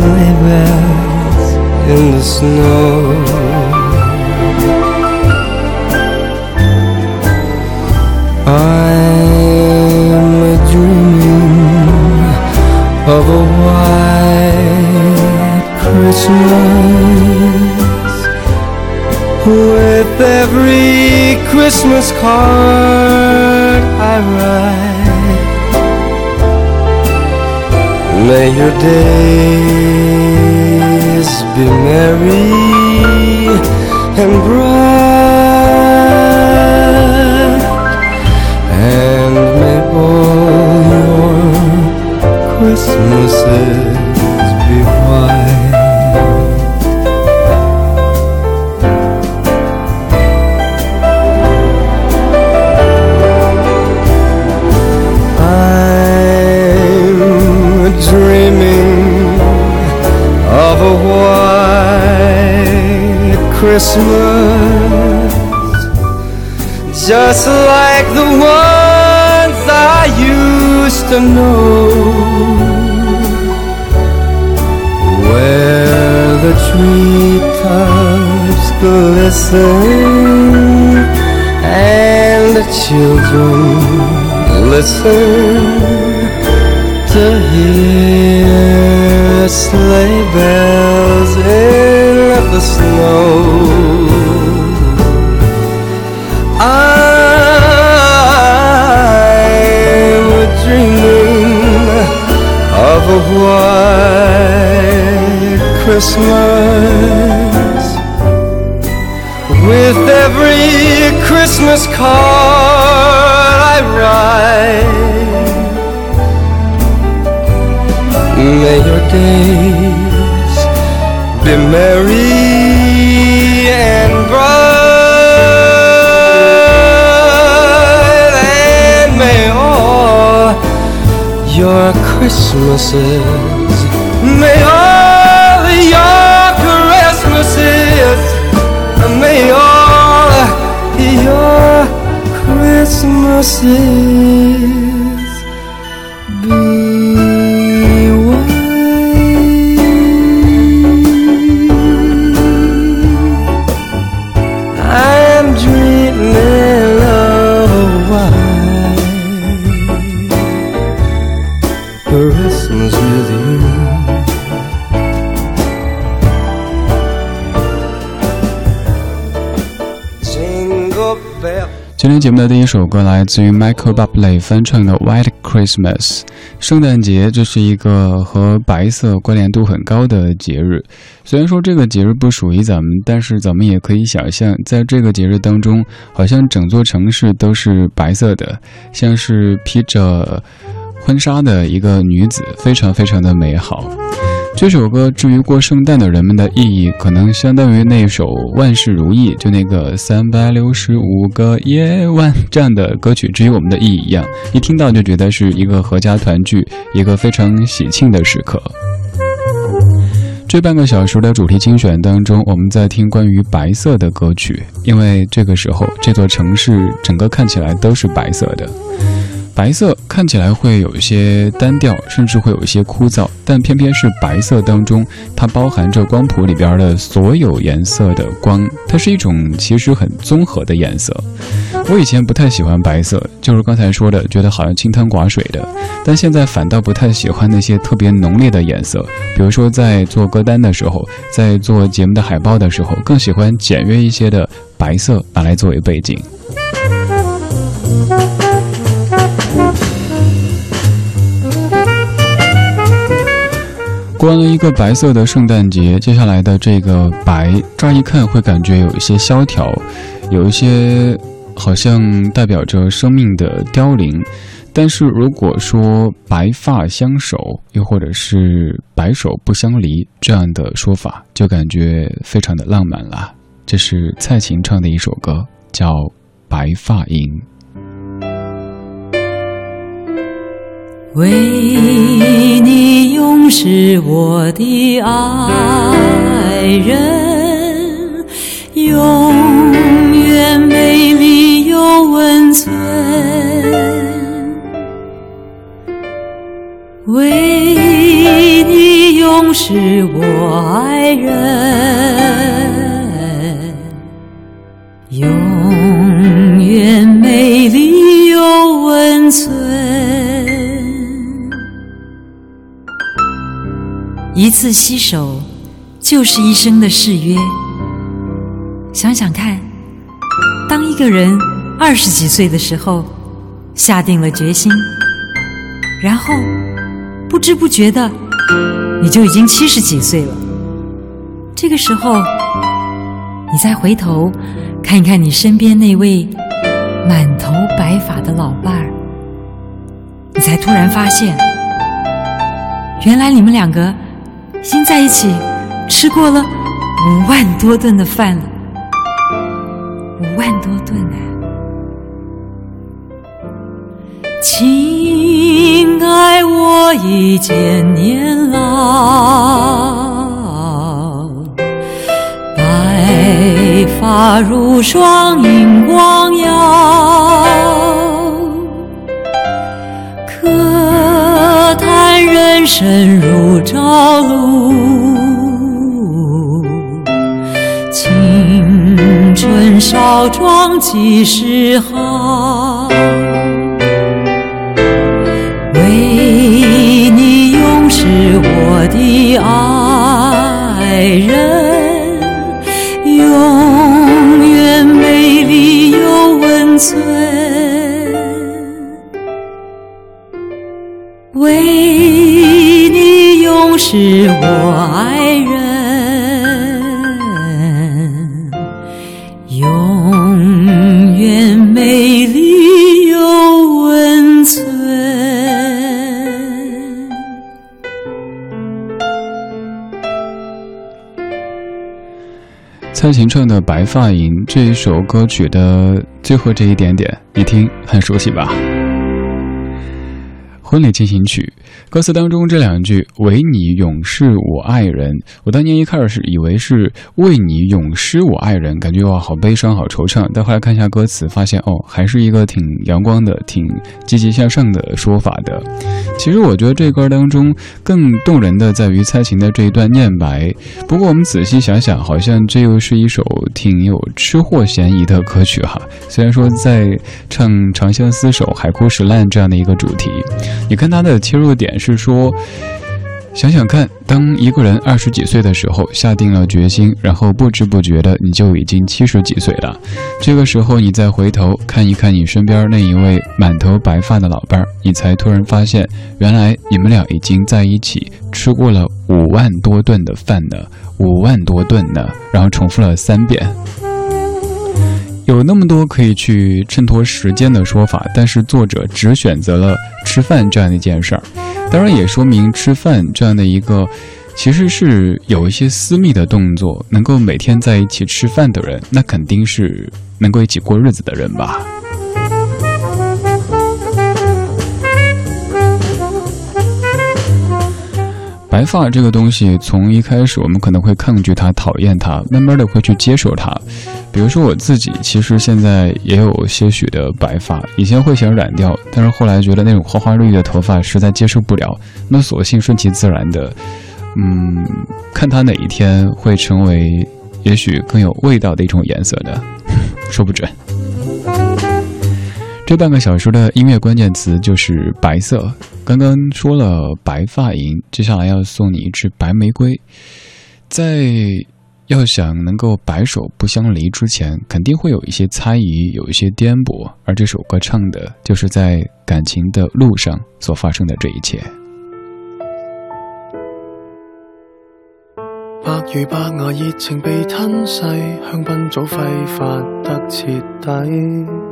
sleigh bells in the snow. I'm dreaming of a white Christmas with every Christmas card I write. May your days be merry and bright, to hear sleigh bells in the snow. I'm dreaming of a white Christmas with every Christmas card May your days be merry and bright, and may all your Christmases, may all você. 今天节目的第一首歌来自于 Michael Bublé 翻唱的《White Christmas》。圣诞节这是一个和白色关联度很高的节日。虽然说这个节日不属于咱们，但是咱们也可以想象，在这个节日当中，好像整座城市都是白色的，像是披着婚纱的一个女子，非常非常的美好。这首歌至于过圣诞的人们的意义，可能相当于那首《万事如意》，就那个三百六十五个夜晚这样的歌曲，至于我们的意义一样，一听到就觉得是一个合家团聚，一个非常喜庆的时刻。这半个小时的主题精选当中，我们在听关于白色的歌曲，因为这个时候这座城市整个看起来都是白色的。白色看起来会有一些单调，甚至会有一些枯燥，但偏偏是白色当中，它包含着光谱里边的所有颜色的光，它是一种其实很综合的颜色。我以前不太喜欢白色，就是刚才说的，觉得好像清汤寡水的，但现在反倒不太喜欢那些特别浓烈的颜色，比如说在做歌单的时候，在做节目的海报的时候，更喜欢简约一些的白色拿来作为背景。过了一个白色的圣诞节，接下来的这个白，乍一看会感觉有一些萧条，有一些好像代表着生命的凋零。但是如果说白发相守，又或者是白首不相离这样的说法，就感觉非常的浪漫了。这是蔡琴唱的一首歌，叫《白发吟》。为你永是我的爱人，永远美丽又温存。为你永是我爱人，永远美丽又温存。一次携手，就是一生的誓约。想想看，当一个人二十几岁的时候，下定了决心，然后不知不觉的，你就已经七十几岁了。这个时候，你再回头看一看你身边那位满头白发的老伴儿，你才突然发现，原来你们两个。已经在一起吃过了五万多顿的饭了，五万多顿啊！亲爱我已见年老，白发如霜映光耀，叹人生如朝露。青春少壮几时好？为你永是我的爱人，永远美丽又温存。为是我爱人。永远美丽又温存蔡琴唱的《白发吟》这一首歌曲的最后这一点点，你听很熟悉吧？婚礼进行曲。歌词当中这两句“唯你永是我爱人”，我当年一开始是以为是“为你永失我爱人”，感觉哇好悲伤、好惆怅。但后来看一下歌词，发现哦，还是一个挺阳光的、挺积极向上的说法的。其实我觉得这歌当中更动人的在于蔡琴的这一段念白。不过我们仔细想想，好像这又是一首挺有吃货嫌疑的歌曲哈。虽然说在唱《长相厮守，海枯石烂》这样的一个主题，你看它的切入点。是说，想想看，当一个人二十几岁的时候下定了决心，然后不知不觉的你就已经七十几岁了。这个时候你再回头看一看你身边那一位满头白发的老伴儿，你才突然发现，原来你们俩已经在一起吃过了五万多顿的饭呢，五万多顿呢，然后重复了三遍。有那么多可以去衬托时间的说法，但是作者只选择了吃饭这样的一件事儿。当然也说明吃饭这样的一个，其实是有一些私密的动作，能够每天在一起吃饭的人，那肯定是能够一起过日子的人吧。白发这个东西，从一开始我们可能会抗拒它、讨厌它，慢慢的会去接受它。比如说我自己，其实现在也有些许的白发，以前会想染掉，但是后来觉得那种花花绿绿的头发实在接受不了，那索性顺其自然的，嗯，看它哪一天会成为也许更有味道的一种颜色呢？说不准。这半个小时的音乐关键词就是白色。刚刚说了白发银，接下来要送你一支白玫瑰。在要想能够白首不相离之前，肯定会有一些猜疑，有一些颠簸。而这首歌唱的就是在感情的路上所发生的这一切。白如白牙，热情被吞噬，香槟早挥发得彻底。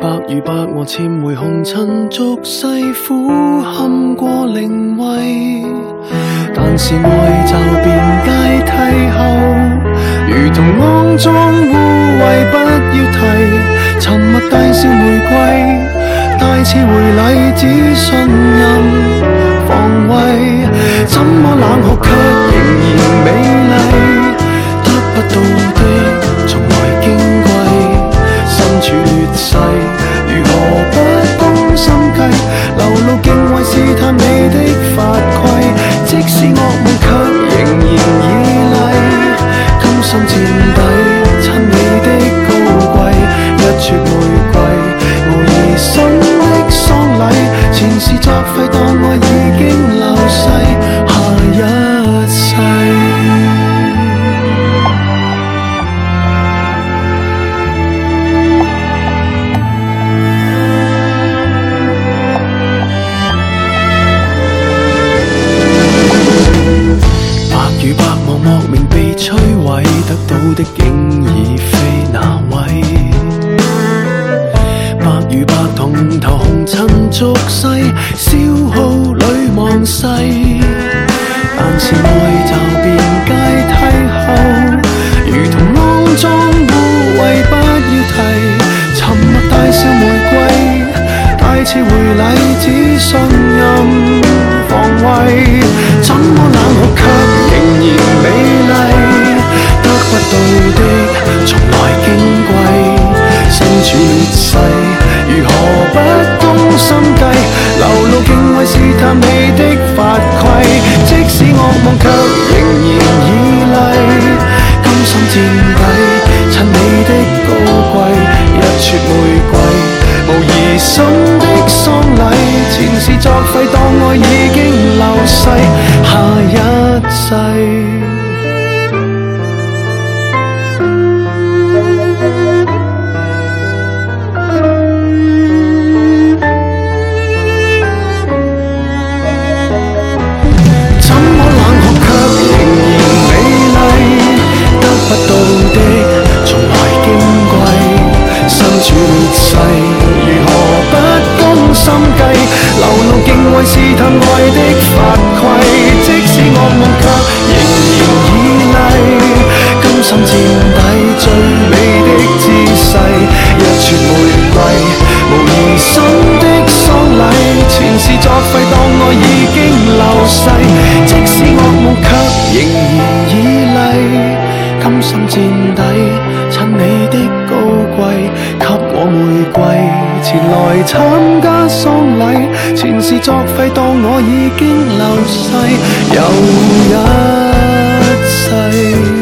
百如百我千回红尘俗世苦堪过灵位，但是爱就变阶梯后，如同肮脏污秽不要提，沉默带笑玫瑰，带刺回礼只信世，消耗里忘世。但是爱就变阶梯后，如同肮脏污秽不要提。沉默带笑玫瑰，带刺回礼只信心计？流露敬畏试探你的法规。即使恶梦，却仍然绮丽。甘心垫底，衬你的高贵。一撮玫瑰，无疑心的丧礼。前事作废，当爱已经流逝，下一世。流露敬畏试探爱的法规，即使噩梦却仍然绮丽。甘心垫底最美的姿势，一撮玫瑰，无疑心的丧礼。前事作废，当爱已经流逝。即使噩梦却仍来参加丧礼，前事作废，当我已经流逝，又一世。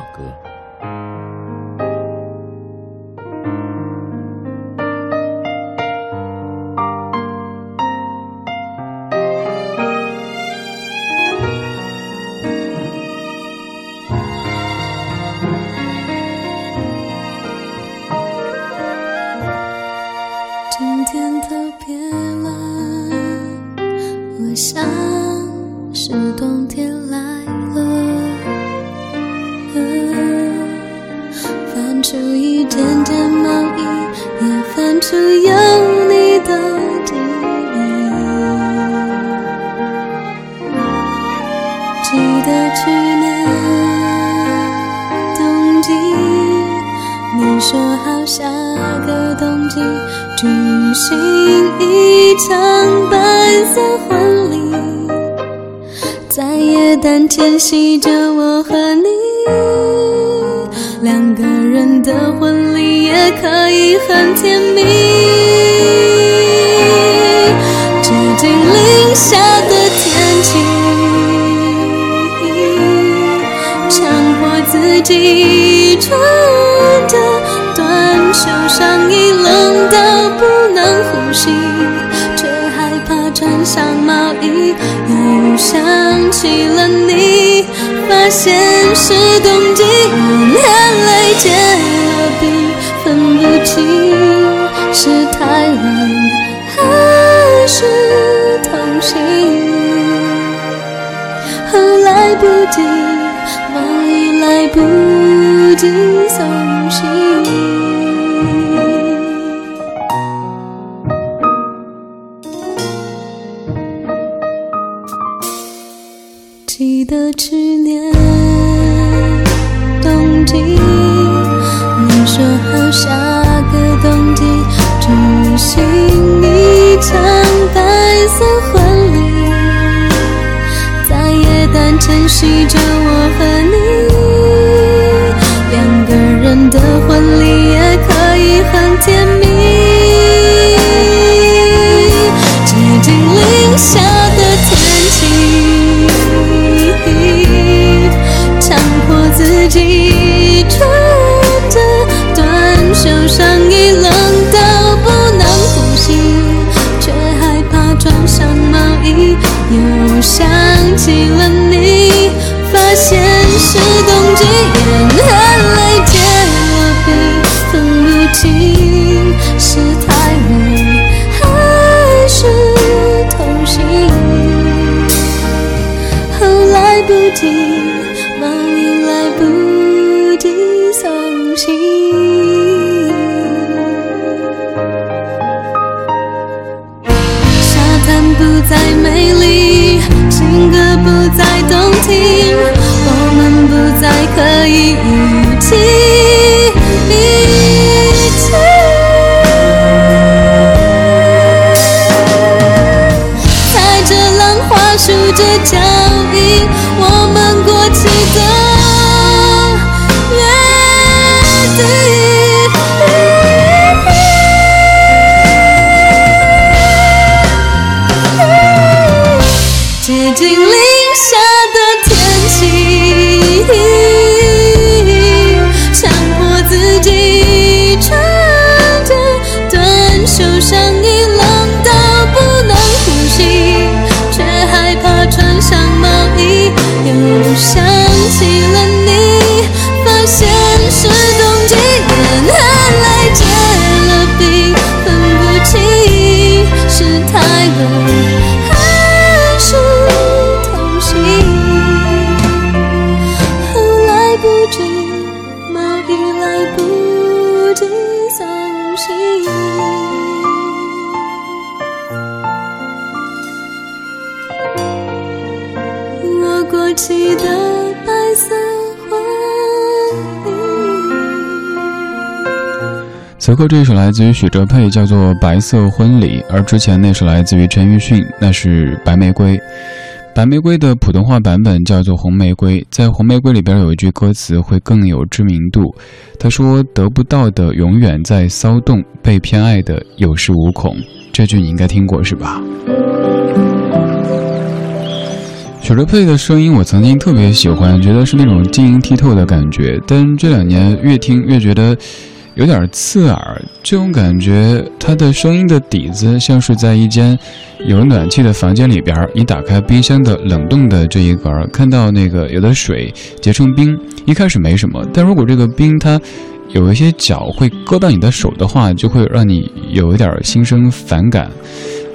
下个冬季举行一场白色婚礼，在耶诞前夕着我和你，两个人的婚礼也可以很甜蜜。接近零下的天气，强迫自己穿能呼吸，却害怕穿上毛衣。又想起了你，发现是冬季，眼泪结了冰，分不清是太冷还是痛心。来不及，毛衣来不及送信。请一场白色婚礼。在耶诞前夕着我想起接礼。随后这一首来自于许哲佩，叫做《白色婚礼》，而之前那首来自于陈奕迅，那是《白玫瑰》。白玫瑰的普通话版本叫做红玫瑰，在红玫瑰里边有一句歌词会更有知名度，他说：“得不到的永远在骚动，被偏爱的有恃无恐。”这句你应该听过是吧？许哲佩的声音我曾经特别喜欢，觉得是那种晶莹剔透的感觉，但这两年越听越觉得有点刺耳。这种感觉，它的声音的底子像是在一间有暖气的房间里边，你打开冰箱的冷冻的这一格，看到那个有的水结成冰，一开始没什么，但如果这个冰它有一些角会割到你的手的话，就会让你有一点心生反感。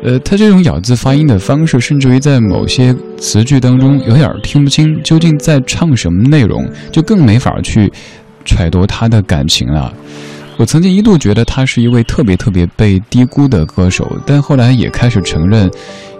呃，它这种咬字发音的方式，甚至于在某些词句当中有点听不清究竟在唱什么内容，就更没法去揣度他的感情了。我曾经一度觉得他是一位特别特别被低估的歌手，但后来也开始承认，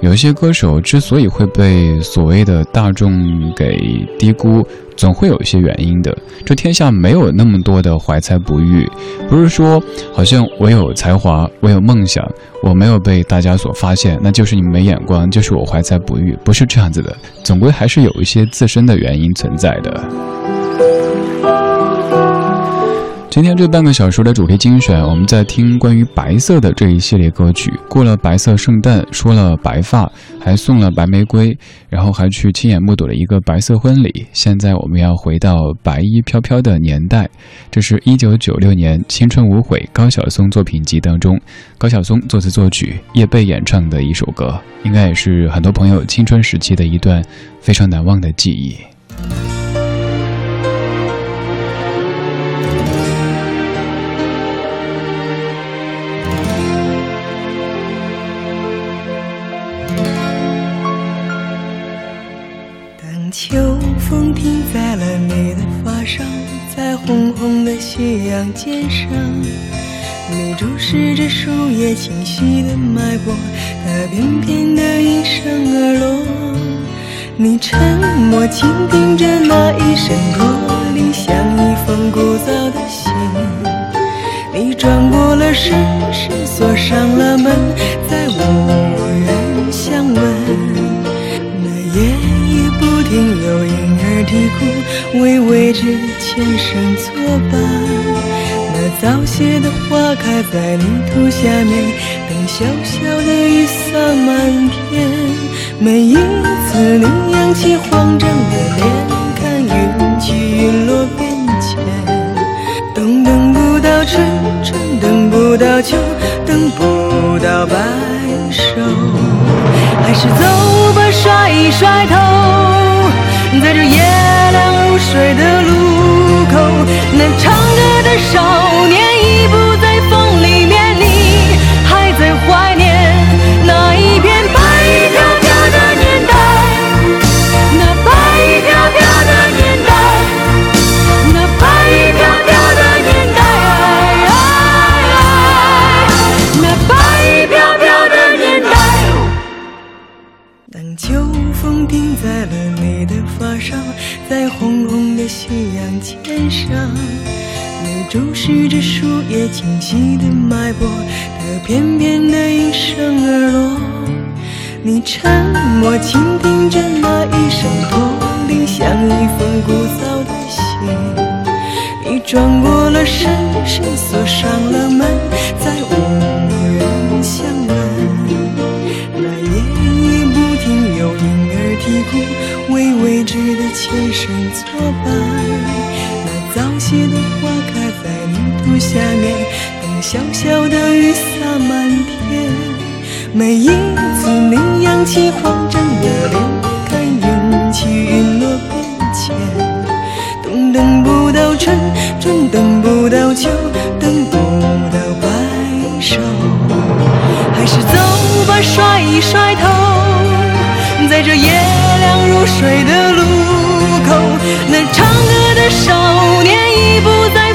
有一些歌手之所以会被所谓的大众给低估，总会有一些原因的。这天下没有那么多的怀才不遇，不是说好像我有才华，我有梦想，我没有被大家所发现，那就是你没眼光，就是我怀才不遇，不是这样子的。总归还是有一些自身的原因存在的。今天这半个小时的主题精选，我们在听关于白色的这一系列歌曲。过了白色圣诞，说了白发，还送了白玫瑰，然后还去亲眼目睹了一个白色婚礼。现在我们要回到白衣飘飘的年代，这是一九九六年《青春无悔》高晓松作品集当中，高晓松作词作曲，叶蓓演唱的一首歌，应该也是很多朋友青春时期的一段非常难忘的记忆。的斜阳肩上，你注视着树叶清晰的脉搏，它翩翩地应声而落。你沉默倾听着那一声驼铃，像一封古早的信。你转过了身，是锁上了门，再无人相问。那夜已不停有婴儿啼哭，为未知。前生作伴，谢的花开在泥土下面，等小小的雨洒满天。每一次你扬起慌张的脸，看云起云落变迁。等等不到春，春等不到秋，等不到白首，还是走吧，甩一甩头，在这夜凉如水的路口。那唱歌的少年你沉默倾听着那一声驼铃，像一封古早的信。你转过了身，身锁上了门，再无人相问。那夜已不停有婴儿啼哭，为未知的前生作伴。那早谢的花开在泥土。下面等小小的雨洒满天，每一次你扬起慌张的脸，看云起云落变迁。冬等不到春，春等不到秋，等不到白首，还是走吧，甩一甩头，在这夜凉如水的路口，那唱歌的少年已不在。